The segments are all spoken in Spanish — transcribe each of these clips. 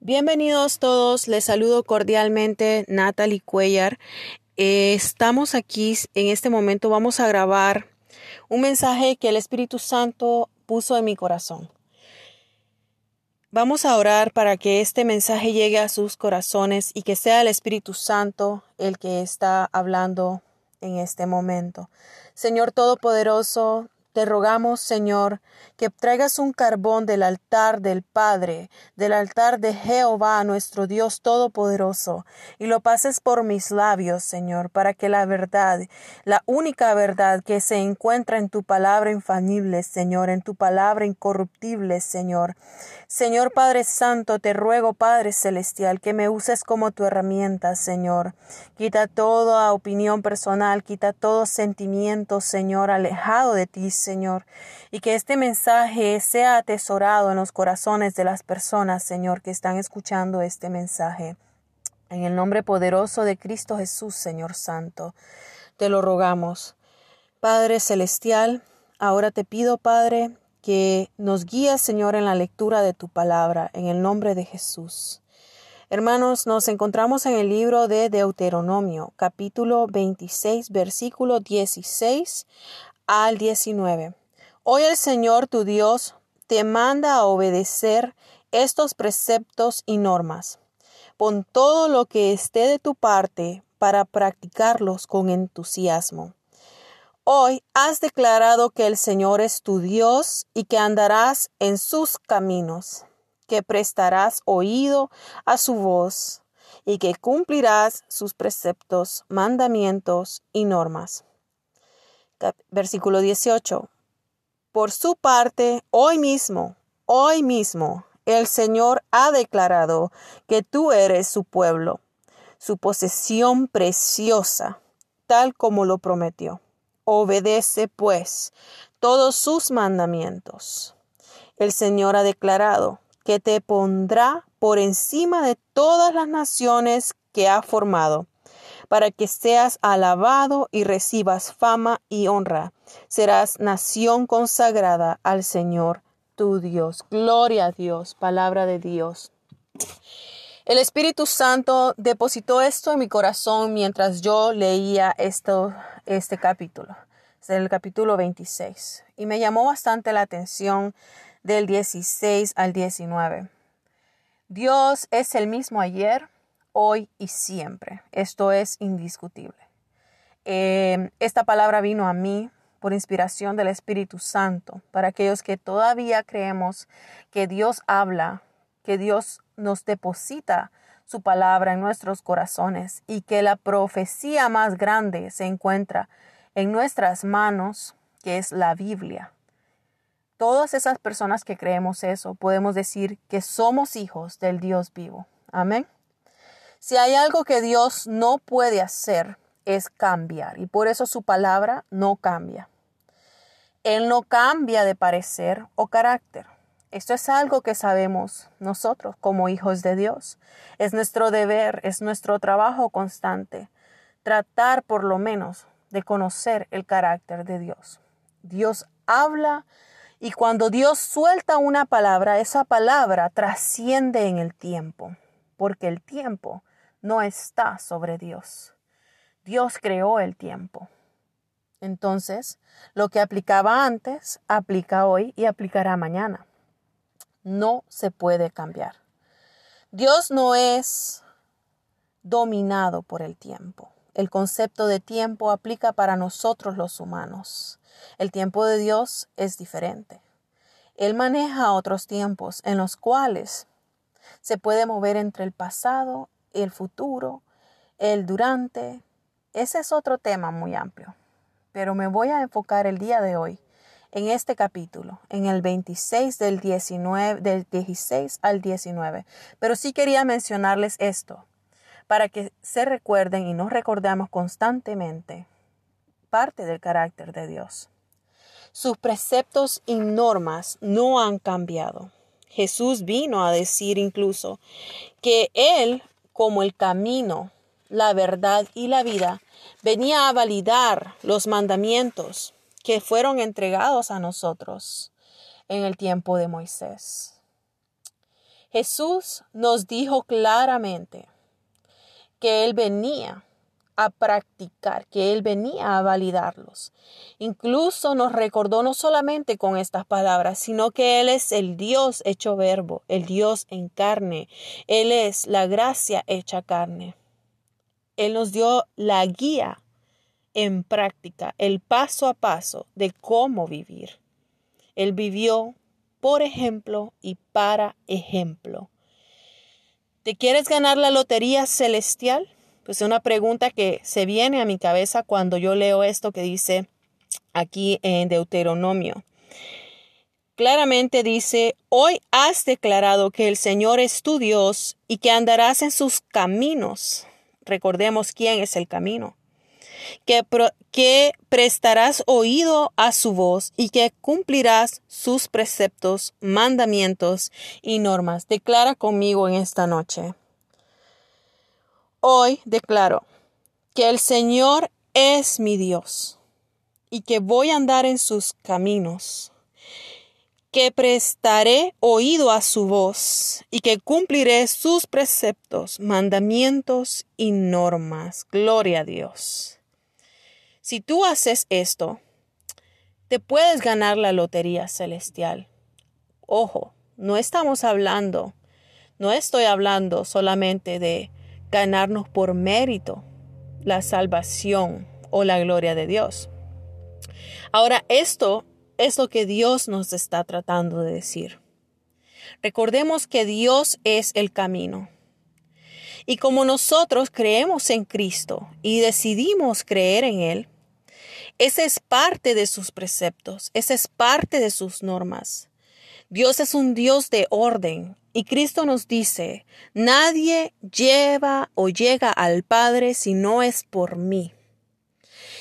Bienvenidos todos, les saludo cordialmente Natalie Cuellar. Eh, estamos aquí en este momento, vamos a grabar un mensaje que el Espíritu Santo puso en mi corazón. Vamos a orar para que este mensaje llegue a sus corazones y que sea el Espíritu Santo el que está hablando en este momento. Señor Todopoderoso, te rogamos, Señor, que traigas un carbón del altar del Padre, del altar de Jehová, nuestro Dios Todopoderoso, y lo pases por mis labios, Señor, para que la verdad, la única verdad que se encuentra en tu palabra infalible, Señor, en tu palabra incorruptible, Señor. Señor Padre Santo, te ruego, Padre Celestial, que me uses como tu herramienta, Señor. Quita toda opinión personal, quita todo sentimiento, Señor, alejado de ti, Señor, y que este mensaje sea atesorado en los corazones de las personas, Señor, que están escuchando este mensaje. En el nombre poderoso de Cristo Jesús, Señor Santo, te lo rogamos. Padre Celestial, ahora te pido, Padre, que nos guíes, Señor, en la lectura de tu palabra, en el nombre de Jesús. Hermanos, nos encontramos en el libro de Deuteronomio, capítulo 26, versículo 16 al 19. Hoy el Señor tu Dios te manda a obedecer estos preceptos y normas. Pon todo lo que esté de tu parte para practicarlos con entusiasmo. Hoy has declarado que el Señor es tu Dios y que andarás en sus caminos, que prestarás oído a su voz y que cumplirás sus preceptos, mandamientos y normas. Versículo 18. Por su parte, hoy mismo, hoy mismo, el Señor ha declarado que tú eres su pueblo, su posesión preciosa, tal como lo prometió. Obedece, pues, todos sus mandamientos. El Señor ha declarado que te pondrá por encima de todas las naciones que ha formado para que seas alabado y recibas fama y honra. Serás nación consagrada al Señor tu Dios. Gloria a Dios, palabra de Dios. El Espíritu Santo depositó esto en mi corazón mientras yo leía esto, este capítulo. Es el capítulo 26. Y me llamó bastante la atención del 16 al 19. Dios es el mismo ayer, hoy y siempre. Esto es indiscutible. Em, esta palabra vino a mí por inspiración del Espíritu Santo, para aquellos que todavía creemos que Dios habla, que Dios nos deposita su palabra en nuestros corazones y que la profecía más grande se encuentra en nuestras manos, que es la Biblia. Todas esas personas que creemos eso, podemos decir que somos hijos del Dios vivo. Amén. Si hay algo que Dios no puede hacer, es cambiar. Y por eso su palabra no cambia. Él no cambia de parecer o carácter. Esto es algo que sabemos nosotros como hijos de Dios. Es nuestro deber, es nuestro trabajo constante, tratar por lo menos de conocer el carácter de Dios. Dios habla y cuando Dios suelta una palabra, esa palabra trasciende en el tiempo, porque el tiempo no está sobre Dios. Dios creó el tiempo. Entonces, lo que aplicaba antes, aplica hoy y aplicará mañana. No se puede cambiar. Dios no es dominado por el tiempo. El concepto de tiempo aplica para nosotros los humanos. El tiempo de Dios es diferente. Él maneja otros tiempos en los cuales se puede mover entre el pasado el futuro, el durante. Ese es otro tema muy amplio, pero me voy a enfocar el día de hoy en este capítulo, en el 26 del 19, del 16 al 19. Pero sí quería mencionarles esto, para que se recuerden y nos recordemos constantemente parte del carácter de Dios. Sus preceptos y normas no han cambiado. Jesús vino a decir incluso que Él como el camino, la verdad y la vida, venía a validar los mandamientos que fueron entregados a nosotros. en el tiempo de Moisés. Jesús nos dijo claramente que Él venía a practicar, que Él venía a validarlos. Incluso nos recordó no solamente con estas palabras, sino que Él es el Dios hecho verbo, el Dios en carne. Él es la gracia hecha carne. Él nos dio la guía en práctica, el paso a paso de cómo vivir. Él vivió por ejemplo y para ejemplo. ¿Te quieres ganar la lotería celestial? Pues es una pregunta que se viene a mi cabeza cuando yo leo esto que dice aquí en Deuteronomio. Claramente dice, hoy has declarado que el Señor es tu Dios y que andarás en sus caminos. Recordemos quién es el camino. Que, que prestarás oído a su voz y que cumplirás sus preceptos, mandamientos y normas. Declara conmigo en esta noche. Hoy declaro que el Señor es mi Dios y que voy a andar en sus caminos, que prestaré oído a su voz y que cumpliré sus preceptos, mandamientos y normas. Gloria a Dios. Si tú haces esto, te puedes ganar la lotería celestial. Ojo, no estamos hablando, no estoy hablando solamente de ganarnos por mérito la salvación o la gloria de Dios. Ahora, esto es lo que Dios nos está tratando de decir. Recordemos que Dios es el camino. Y como nosotros creemos en Cristo y decidimos creer en Él, ese es parte de sus preceptos, esa es parte de sus normas. Dios es un Dios de orden. Y Cristo nos dice, nadie lleva o llega al Padre si no es por mí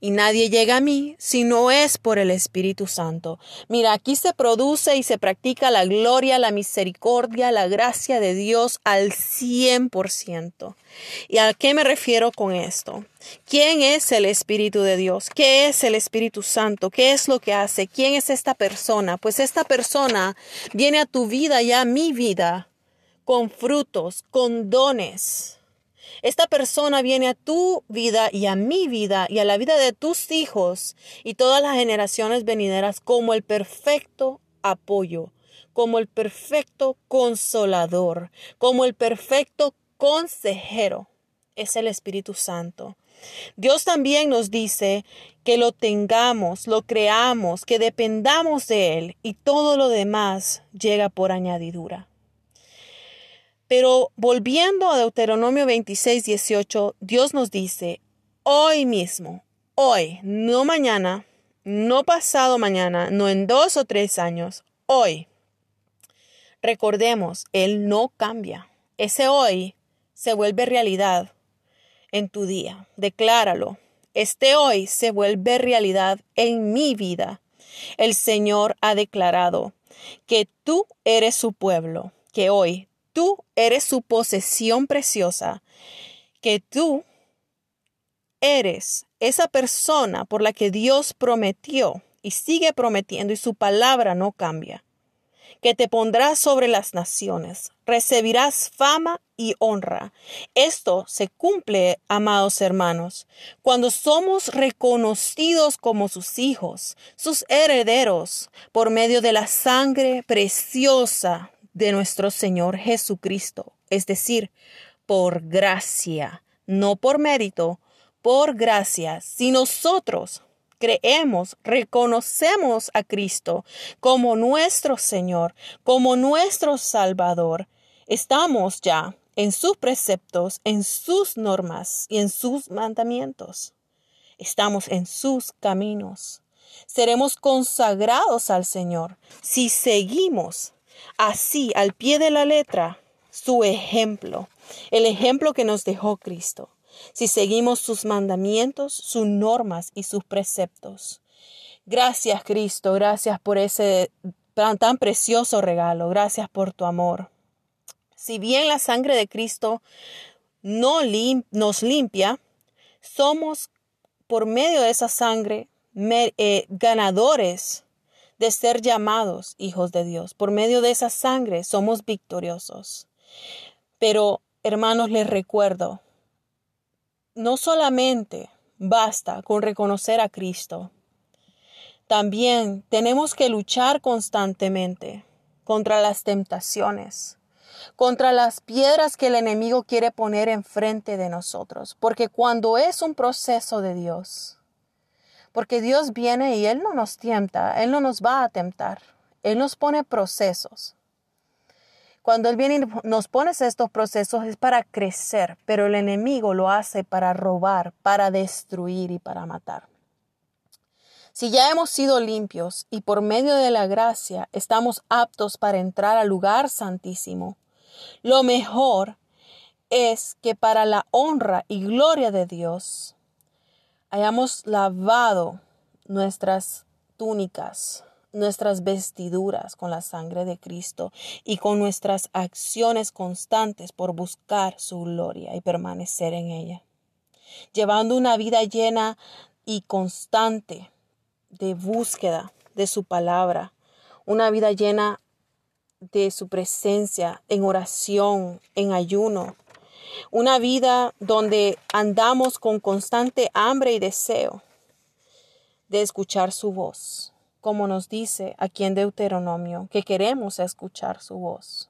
y nadie llega a mí si no es por el Espíritu Santo. Mira, aquí se produce y se practica la gloria, la misericordia, la gracia de Dios al cien por ciento. ¿Y a qué me refiero con esto? ¿Quién es el Espíritu de Dios? ¿Qué es el Espíritu Santo? ¿Qué es lo que hace? ¿Quién es esta persona? Pues esta persona viene a tu vida y a mi vida con frutos, con dones esta persona viene a tu vida y a mi vida y a la vida de tus hijos y todas las generaciones venideras como el perfecto apoyo, como el perfecto consolador, como el perfecto consejero. Es el Espíritu Santo. Dios también nos dice que lo tengamos, lo creamos, que dependamos de Él y todo lo demás llega por añadidura. Pero volviendo a Deuteronomio 26, 18, Dios nos dice, hoy mismo, hoy, no mañana, no pasado mañana, no en dos o tres años, hoy. Recordemos, Él no cambia. Ese hoy se vuelve realidad en tu día. Decláralo. Este hoy se vuelve realidad en mi vida. El Señor ha declarado que tú eres su pueblo, que hoy tú eres su posesión preciosa, que tú eres esa persona por la que Dios prometió y sigue prometiendo y su palabra no cambia, que te pondrás sobre las naciones, recibirás fama y honra. Esto se cumple, amados hermanos, cuando somos reconocidos como sus hijos, sus herederos, por medio de la sangre preciosa de nuestro Señor Jesucristo, es decir, por gracia, no por mérito, por gracia. Si nosotros creemos, reconocemos a Cristo como nuestro Señor, como nuestro Salvador, estamos ya en sus preceptos, en sus normas y en sus mandamientos. Estamos en sus caminos. Seremos consagrados al Señor si seguimos así al pie de la letra su ejemplo, el ejemplo que nos dejó Cristo, si seguimos sus mandamientos, sus normas y sus preceptos. Gracias Cristo, gracias por ese tan, precioso regalo, gracias por tu amor. Si bien la sangre de Cristo no nos limpia, somos por medio de esa sangre eh, ganadores de ser llamados hijos de Dios. Por medio de esa sangre somos victoriosos. Pero, hermanos, les recuerdo, no solamente basta con reconocer a Cristo, también tenemos que luchar constantemente contra las tentaciones, contra las piedras que el enemigo quiere poner enfrente de nosotros, porque cuando es un proceso de Dios, porque Dios viene y Él no nos tienta, Él no nos va a tentar, Él nos pone procesos. Cuando Él viene y nos pone estos procesos es para crecer, pero el enemigo lo hace para robar, para destruir y para matar. Si ya hemos sido limpios y por medio de la gracia estamos aptos para entrar al lugar santísimo, lo mejor es que para la honra y gloria de Dios hayamos lavado nuestras túnicas, nuestras vestiduras con la sangre de Cristo y con nuestras acciones constantes por buscar su gloria y permanecer en ella, llevando una vida llena y constante de búsqueda de su palabra, una vida llena de su presencia en oración, en ayuno, una vida donde andamos con constante hambre y deseo de escuchar su voz, como nos dice aquí en Deuteronomio, que queremos escuchar su voz.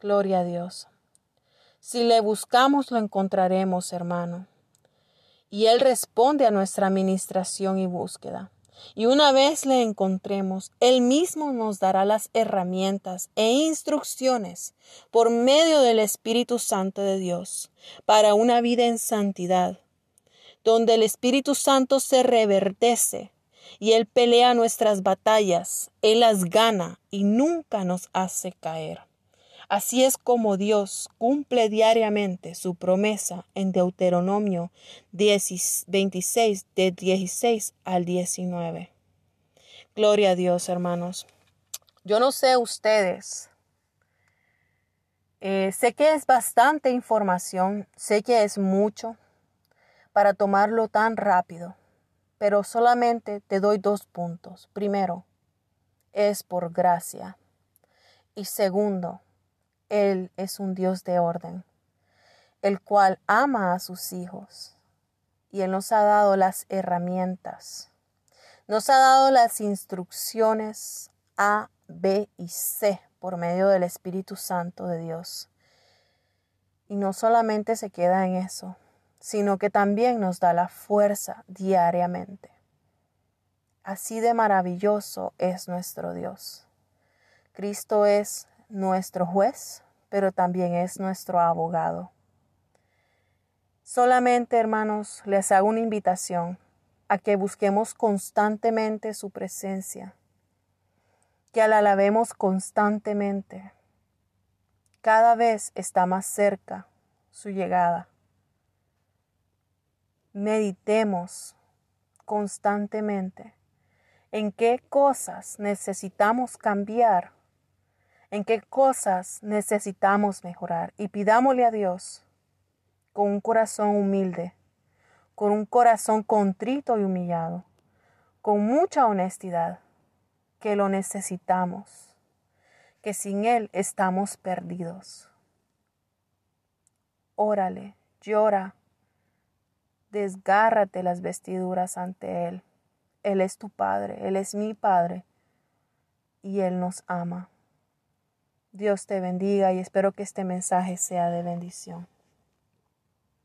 Gloria a Dios. Si le buscamos, lo encontraremos, hermano. Y Él responde a nuestra administración y búsqueda. Y una vez le encontremos, Él mismo nos dará las herramientas e instrucciones por medio del Espíritu Santo de Dios para una vida en santidad, donde el Espíritu Santo se reverdece y Él pelea nuestras batallas, Él las gana y nunca nos hace caer. Así es como Dios cumple diariamente su promesa en Deuteronomio 26, de 16 al 19. Gloria a Dios, hermanos. Yo no sé ustedes. Eh, sé que es bastante información, sé que es mucho para tomarlo tan rápido, pero solamente te doy dos puntos. Primero, es por gracia. Y segundo, él es un Dios de orden, el cual ama a sus hijos. Y Él nos ha dado las herramientas. Nos ha dado las instrucciones A, B y C por medio del Espíritu Santo de Dios. Y no solamente se queda en eso, sino que también nos da la fuerza diariamente. Así de maravilloso es nuestro Dios. Cristo es nuestro juez, pero también es nuestro abogado. Solamente, hermanos, les hago una invitación a que busquemos constantemente su presencia, que la alabemos constantemente. Cada vez está más cerca su llegada. Meditemos constantemente en qué cosas necesitamos cambiar en qué cosas necesitamos mejorar y pidámosle a Dios con un corazón humilde, con un corazón contrito y humillado, con mucha honestidad, que lo necesitamos, que sin Él estamos perdidos. Órale, llora, desgárrate las vestiduras ante Él. Él es tu Padre, Él es mi Padre, y Él nos ama. Dios te bendiga y espero que este mensaje sea de bendición.